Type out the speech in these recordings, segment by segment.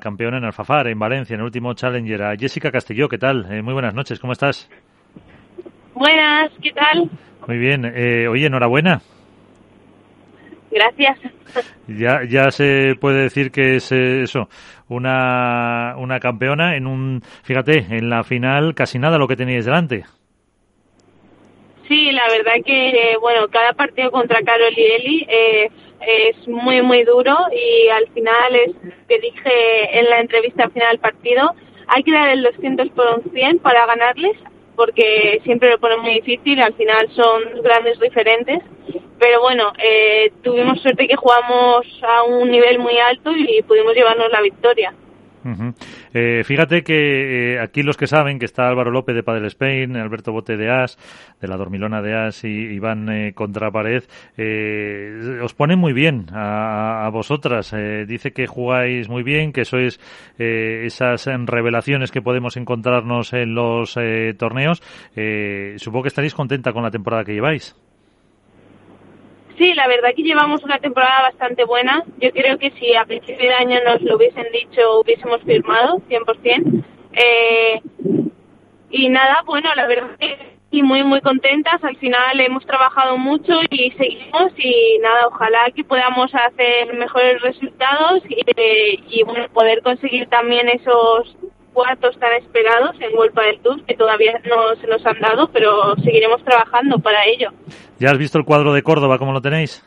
campeona en Alfafar, en Valencia, en el último Challenger, a Jessica Castillo. ¿Qué tal? Eh, muy buenas noches, ¿cómo estás? Buenas, ¿qué tal? Muy bien. Eh, oye, enhorabuena. Gracias. Ya, ya se puede decir que es eh, eso, una, una campeona en un, fíjate, en la final casi nada lo que teníais delante. Sí, la verdad que, bueno, cada partido contra Carol y Eli eh, es muy, muy duro y al final es que dije en la entrevista final del partido, hay que dar el 200 por un 100 para ganarles porque siempre lo ponen muy difícil, al final son grandes diferentes, pero bueno, eh, tuvimos suerte que jugamos a un nivel muy alto y pudimos llevarnos la victoria. Eh, fíjate que eh, aquí los que saben que está Álvaro López de Padel Spain, Alberto Bote de As, de la Dormilona de As y Iván eh, Contrapared, os ponen muy bien a, vosotras. dice que jugáis muy bien, que sois esas revelaciones que podemos encontrarnos en los torneos. supongo que estaréis contenta con la temporada que lleváis. Sí, la verdad que llevamos una temporada bastante buena. Yo creo que si a principio de año nos lo hubiesen dicho, hubiésemos firmado 100%. Eh, y nada, bueno, la verdad que muy muy contentas. Al final hemos trabajado mucho y seguimos y nada, ojalá que podamos hacer mejores resultados y, y bueno, poder conseguir también esos cuartos tan esperados en Vuelta del Tour que todavía no se nos han dado, pero seguiremos trabajando para ello. ¿Ya has visto el cuadro de Córdoba? ¿Cómo lo tenéis?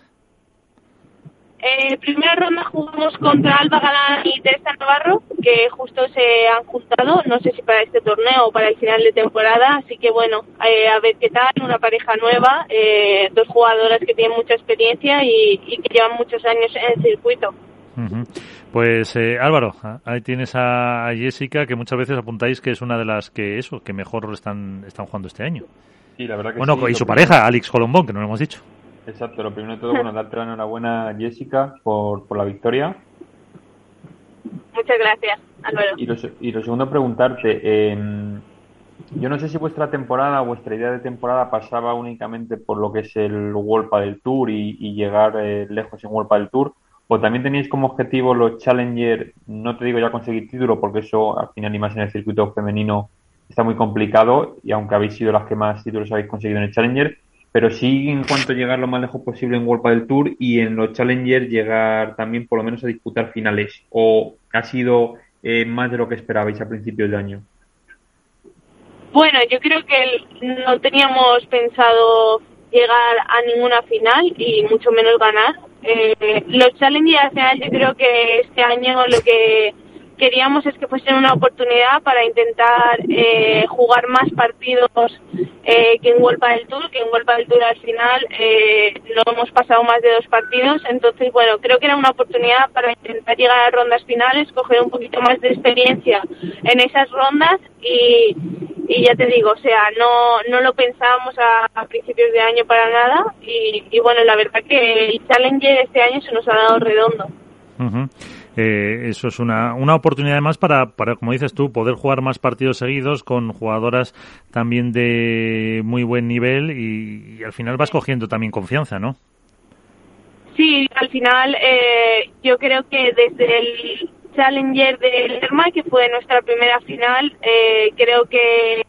En primera ronda jugamos contra Alba Galán y Teresa Navarro, que justo se han juntado, no sé si para este torneo o para el final de temporada, así que bueno, eh, a ver qué tal, una pareja nueva, eh, dos jugadoras que tienen mucha experiencia y, que llevan muchos años en el circuito. Pues eh, Álvaro, ahí tienes a Jessica, que muchas veces apuntáis que es una de las que eso, que mejor están, están jugando este año. Sí, la verdad que bueno, y su pareja, Alex Colombón, que no lo hemos dicho. Exacto, lo primero de todo, bueno, darte la enhorabuena a Jessica por, por la victoria. Muchas gracias, Álvaro. Y lo, y lo segundo, preguntarte, eh, yo no sé si vuestra temporada, vuestra idea de temporada pasaba únicamente por lo que es el World del Tour y, llegar eh, lejos en World del Tour, o también tenéis como objetivo los Challenger, no te digo ya conseguir título, porque eso al final y más en el circuito femenino está muy complicado, y aunque habéis sido las que más títulos habéis conseguido en el Challenger, pero sí en cuanto a llegar lo más lejos posible en World del Tour y en los Challenger llegar también por lo menos a disputar finales, o ha sido eh, más de lo que esperabais a principios de año. Bueno, yo creo que no teníamos pensado llegar a ninguna final y mucho menos ganar. Eh, los challenges yo creo que este año lo que queríamos es que fuesen una oportunidad para intentar eh, jugar más partidos eh, que en World del Tour, que en World del Tour al final eh, no hemos pasado más de dos partidos, entonces bueno, creo que era una oportunidad para intentar llegar a rondas finales, coger un poquito más de experiencia en esas rondas y, y ya te digo, o sea, no, no lo pensábamos a, principios de año para nada y, y, bueno, la verdad que el Challenger este año se nos ha dado redondo. Eh, eso es una, una oportunidad más para, para, como dices tú, poder jugar más partidos seguidos con jugadoras también de muy buen nivel y, al final vas cogiendo también confianza, ¿no? Sí, al final eh, yo creo que desde el Challenger de Lerma, que fue nuestra primera final, eh, creo que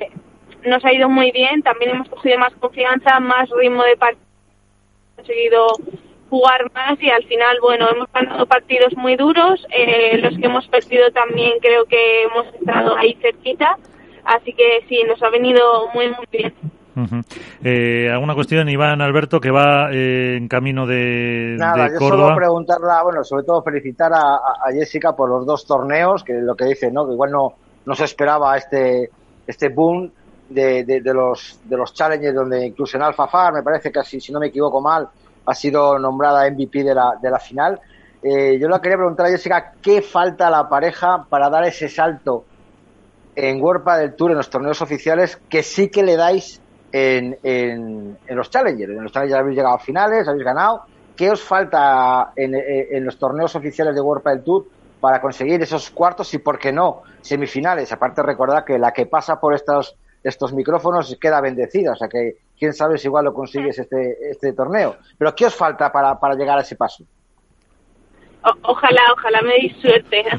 nos ha ido muy bien. También hemos cogido más confianza, más ritmo de partido, conseguido jugar más y al final, bueno, hemos ganado partidos muy duros. Eh, los que hemos perdido también creo que hemos estado ahí cerquita. Así que sí, nos ha venido muy, muy bien. Eh, ¿Alguna cuestión, Iván Alberto, que va eh, en camino de, Nada, yo solo preguntarla, bueno, sobre todo felicitar a, Jessica por los dos torneos, que lo que dice, ¿no? Que igual no, no se esperaba este, este boom de, de, los, de los challenges, donde incluso en Alfa Far, me parece que así, si no me equivoco mal, ha sido nombrada MVP de la, de la final. Eh, yo le quería preguntar a Jessica, ¿qué falta a la pareja para dar ese salto en World del Tour, en los torneos oficiales, que sí que le dais en, en, los Challengers. En los Challengers habéis llegado a finales, habéis ganado. ¿Qué os falta en, en los torneos oficiales de World del Tour para conseguir esos cuartos y, por qué no, semifinales? Aparte, recordad que la que pasa por estos, estos micrófonos queda bendecida, o sea que quién sabe si igual lo consigues este, este torneo. Pero ¿qué os falta para, para llegar a ese paso? ojalá, ojalá me deis suerte.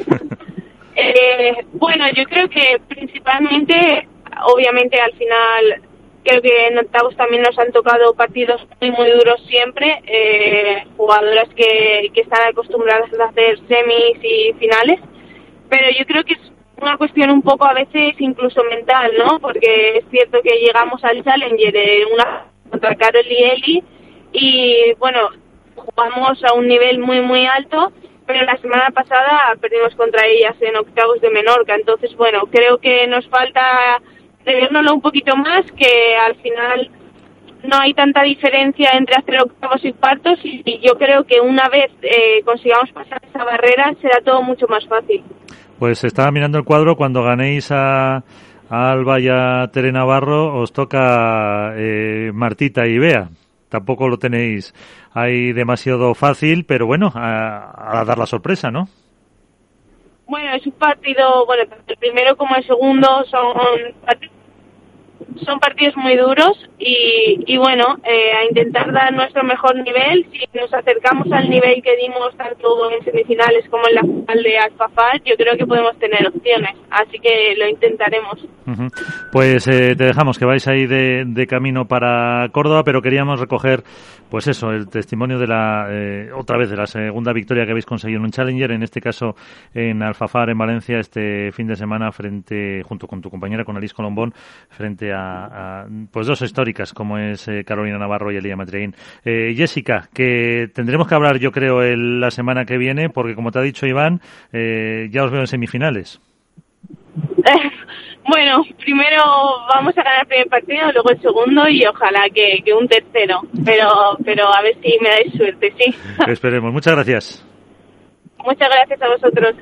Eh, bueno, yo creo que principalmente, obviamente al final, creo que en octavos también nos han tocado partidos muy, muy duros siempre, eh, jugadoras que, que están acostumbradas a hacer semis y finales, pero yo creo que es una cuestión un poco a veces incluso mental, ¿no? Porque es cierto que llegamos al Challenger de una contra Carol y Eli y bueno, jugamos a un nivel muy muy alto, pero la semana pasada perdimos contra ellas en octavos de Menorca, entonces bueno, creo que nos falta reviérnoslo un poquito más, que al final no hay tanta diferencia entre hacer octavos y cuartos y, yo creo que una vez eh, consigamos pasar esa barrera será todo mucho más fácil. Pues estaba mirando el cuadro, cuando ganéis a, Alba y a Tere Navarro os toca eh, Martita y Bea. Tampoco lo tenéis ahí demasiado fácil, pero bueno, a dar la sorpresa, ¿no? Bueno, es un partido, bueno, el primero como el segundo son partidos son partidos muy duros y, y bueno, eh, a intentar dar nuestro mejor nivel. Si nos acercamos al nivel que dimos tanto en semifinales como en la final de Alfafar, yo creo que podemos tener opciones. Así que lo intentaremos. Pues eh, te dejamos que vais ahí de, de, camino para Córdoba, pero queríamos recoger, pues eso, el testimonio de la, eh, otra vez, de la segunda victoria que habéis conseguido en un Challenger, en este caso en Alfafar, en Valencia, este fin de semana, frente, junto con tu compañera, con Alice Colombón, frente a, a pues dos históricas como es eh, Carolina Navarro y Elia Matreín. Eh, Jessica, que tendremos que hablar yo creo el, la semana que viene porque como te ha dicho Iván, eh, ya os veo en semifinales. Bueno, primero vamos a ganar el primer partido, luego el segundo y ojalá que, que un tercero. Pero, pero a ver si me dais suerte, sí. Esperemos. Muchas gracias. Muchas gracias a vosotros.